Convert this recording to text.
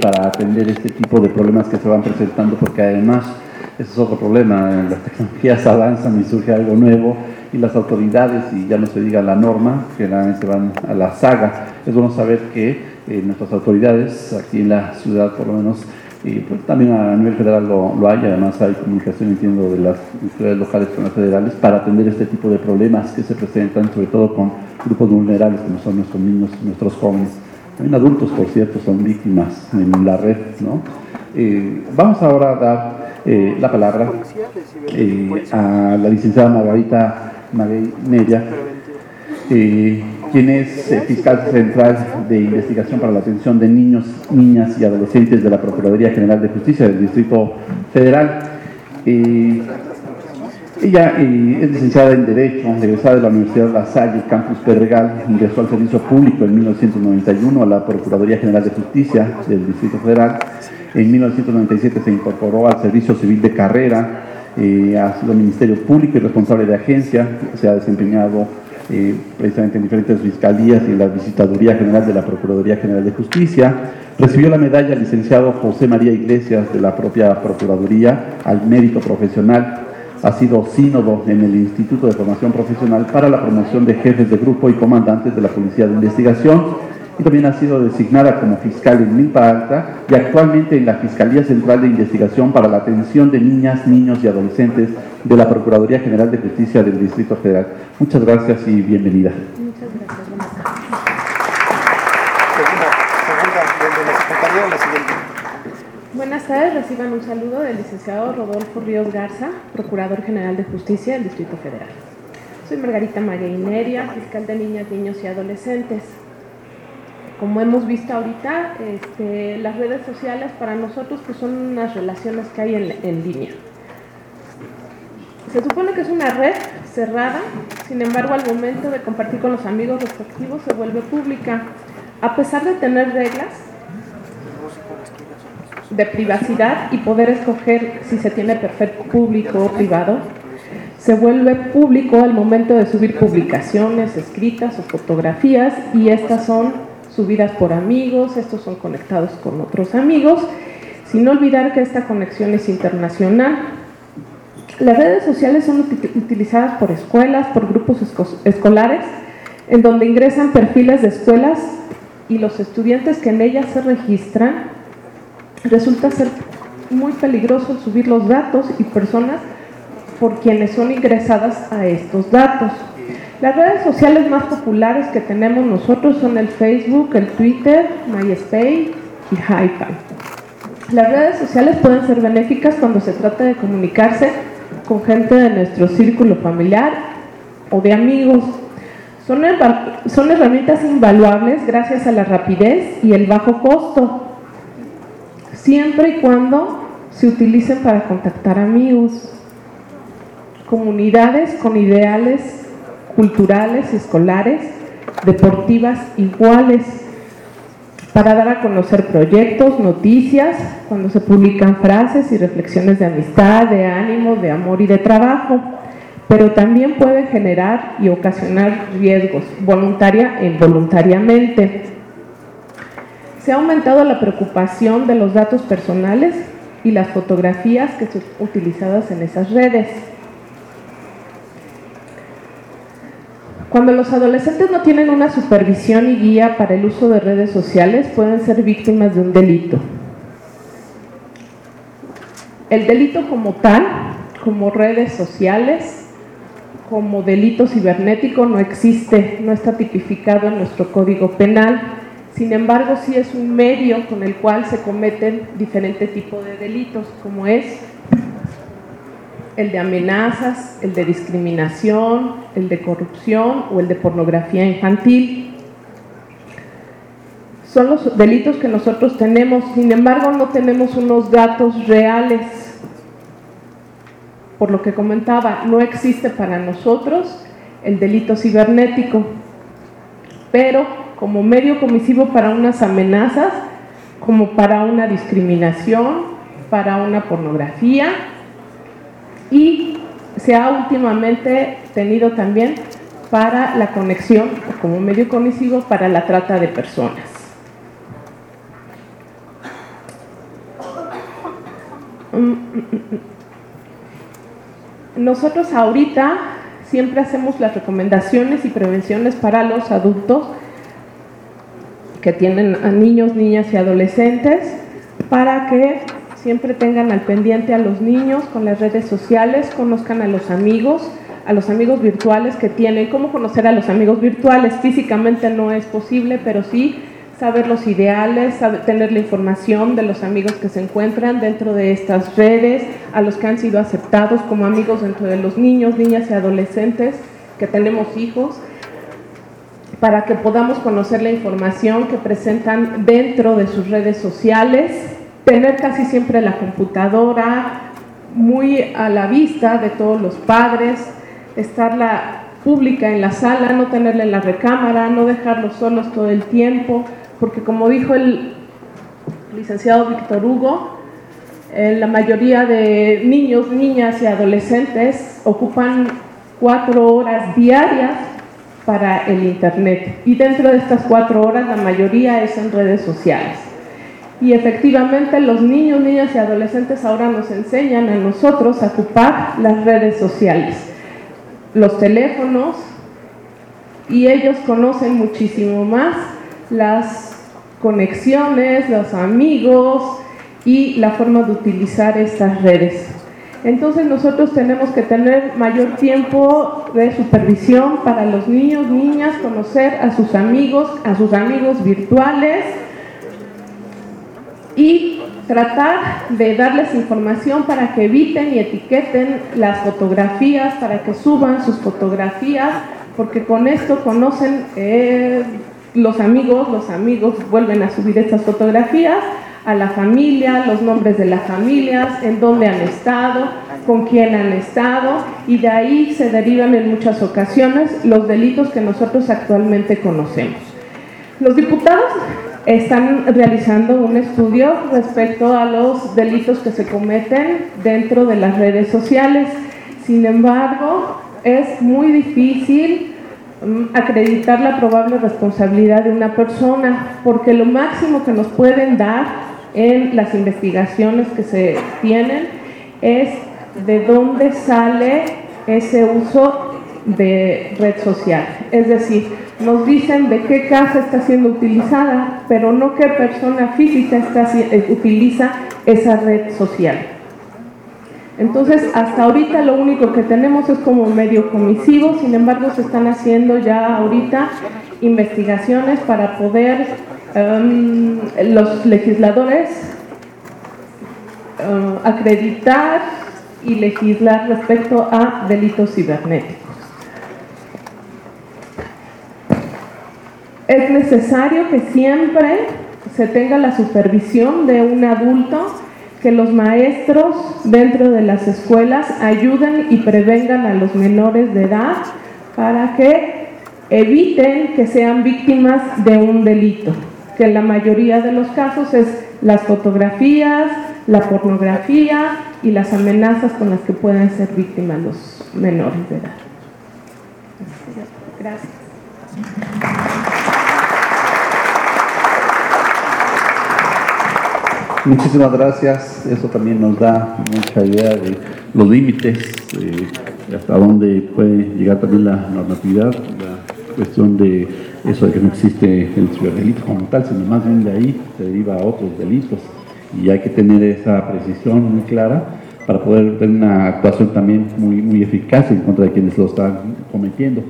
para atender este tipo de problemas que se van presentando, porque además ese es otro problema, las tecnologías avanzan y surge algo nuevo y las autoridades, y ya no se diga la norma, generalmente van a la saga. Es bueno saber que eh, nuestras autoridades, aquí en la ciudad por lo menos, y pues también a nivel federal lo, lo, hay, además hay comunicación, entiendo, de las autoridades locales con las federales para atender este tipo de problemas que se presentan, sobre todo con grupos vulnerables como son nuestros niños, nuestros jóvenes. También adultos, por cierto, son víctimas en la red. ¿no? Eh, vamos ahora a dar eh, la palabra eh, a la licenciada Margarita Maguey Neria, quien es fiscal central de investigación para la atención de niños, niñas y adolescentes de la Procuraduría General de Justicia del Distrito Federal. Ella es licenciada en Derecho, egresada de la Universidad La Salle, Campus Pedregal, ingresó al servicio público en 1991 a la Procuraduría General de Justicia del Distrito Federal. En 1997 se incorporó al Servicio Civil de Carrera, eh, ha sido Ministerio Público y responsable de agencia, se ha desempeñado eh, precisamente en diferentes fiscalías y en la Visitaduría General de la Procuraduría General de Justicia. Recibió la medalla licenciado José María Iglesias de la propia Procuraduría al mérito profesional ha sido sínodo en el Instituto de Formación Profesional para la promoción de jefes de grupo y comandantes de la Policía de Investigación y también ha sido designada como fiscal en Milpa Alta y actualmente en la Fiscalía Central de Investigación para la Atención de Niñas, Niños y Adolescentes de la Procuraduría General de Justicia del Distrito Federal. Muchas gracias y bienvenida. Muchas gracias. Buenas tardes, reciban un saludo del licenciado Rodolfo Ríos Garza, Procurador General de Justicia del Distrito Federal. Soy Margarita Magueineria, fiscal de niñas, niños y adolescentes. Como hemos visto ahorita, este, las redes sociales para nosotros pues, son unas relaciones que hay en, en línea. Se supone que es una red cerrada, sin embargo al momento de compartir con los amigos respectivos se vuelve pública. A pesar de tener reglas, de privacidad y poder escoger si se tiene perfecto público o privado, se vuelve público al momento de subir publicaciones escritas o fotografías y estas son subidas por amigos, estos son conectados con otros amigos, sin olvidar que esta conexión es internacional. Las redes sociales son utilizadas por escuelas, por grupos escolares, en donde ingresan perfiles de escuelas y los estudiantes que en ellas se registran resulta ser muy peligroso subir los datos y personas por quienes son ingresadas a estos datos. Las redes sociales más populares que tenemos nosotros son el Facebook, el Twitter, MySpace y HiFi. Las redes sociales pueden ser benéficas cuando se trata de comunicarse con gente de nuestro círculo familiar o de amigos. Son, son herramientas invaluables gracias a la rapidez y el bajo costo siempre y cuando se utilicen para contactar amigos, comunidades con ideales culturales, escolares, deportivas iguales, para dar a conocer proyectos, noticias, cuando se publican frases y reflexiones de amistad, de ánimo, de amor y de trabajo, pero también puede generar y ocasionar riesgos, voluntaria e involuntariamente se ha aumentado la preocupación de los datos personales y las fotografías que son utilizadas en esas redes. Cuando los adolescentes no tienen una supervisión y guía para el uso de redes sociales, pueden ser víctimas de un delito. El delito como tal, como redes sociales, como delito cibernético, no existe, no está tipificado en nuestro código penal sin embargo, sí es un medio con el cual se cometen diferentes tipos de delitos, como es el de amenazas, el de discriminación, el de corrupción o el de pornografía infantil. Son los delitos que nosotros tenemos, sin embargo no tenemos unos datos reales. Por lo que comentaba, no existe para nosotros el delito cibernético, pero como medio comisivo para unas amenazas, como para una discriminación, para una pornografía y se ha últimamente tenido también para la conexión como medio comisivo para la trata de personas. mm, mm, mm, nosotros ahorita siempre hacemos las recomendaciones y prevenciones para los adultos que tienen a niños, niñas y adolescentes para que siempre tengan al pendiente a los niños con las redes sociales, conozcan a los amigos, a los amigos virtuales que tienen. ¿Cómo conocer a los amigos virtuales? Físicamente no es posible, pero sí saber los ideales, tener la información de los amigos que se encuentran dentro de estas redes, a los que han sido aceptados como amigos dentro de los niños, niñas y adolescentes que tenemos hijos, para que podamos conocer la información que presentan dentro de sus redes sociales, tener casi siempre la computadora muy a la vista de todos los padres, estarla pública en la sala, no tenerla en la recámara, no dejarlos solos todo el tiempo, porque como dijo el licenciado Víctor Hugo, eh, la mayoría de niños, niñas y adolescentes ocupan cuatro horas diarias para el Internet y dentro de estas cuatro horas la mayoría es en redes sociales. Y efectivamente los niños, niñas y adolescentes ahora nos enseñan a nosotros a ocupar las redes sociales, los teléfonos, y ellos conocen muchísimo más las conexiones, los amigos y la forma de utilizar estas redes. Entonces nosotros tenemos que tener mayor tiempo de supervisión para los niños, niñas, conocer a sus amigos, a sus amigos virtuales y tratar de darles información para que eviten y etiqueten las fotografías, para que suban sus fotografías, porque con esto conocen eh, los amigos, los amigos vuelven a subir estas fotografías a la familia, los nombres de las familias, en dónde han estado, con quién han estado, y de ahí se derivan en muchas ocasiones los delitos que nosotros actualmente conocemos. Los diputados están realizando un estudio respecto a los delitos que se cometen dentro de las redes sociales. Sin embargo, es muy difícil mm, acreditar la probable responsabilidad de una persona, porque lo máximo que nos pueden dar en las investigaciones que se tienen es de dónde sale ese uso de red social. Es decir, nos dicen de qué casa está siendo utilizada, pero no qué persona física eh, utiliza esa red social. Entonces, hasta ahorita lo único que tenemos es como medio comisivo, sin embargo, se están haciendo ya ahorita investigaciones para poder Em, los legisladores eh, acreditar y legislar respecto a delitos cibernéticos. Es necesario que siempre se tenga la supervisión de un adulto, que los maestros dentro de las escuelas ayuden y prevengan a los menores de edad para que eviten que sean víctimas de un delito que en la mayoría de los casos es las fotografías, la pornografía y las amenazas con las que pueden ser víctimas los menores de edad. Gracias. Muchísimas gracias. Eso también nos da mucha idea de los límites, eh, hasta dónde puede llegar también la normatividad, la cuestión de eso de que no existe el ciberdelito como tal, sino más bien de ahí se deriva a otros delitos y hay que tener esa precisión muy clara para poder tener una actuación también muy, muy eficaz en contra de quienes lo están cometiendo.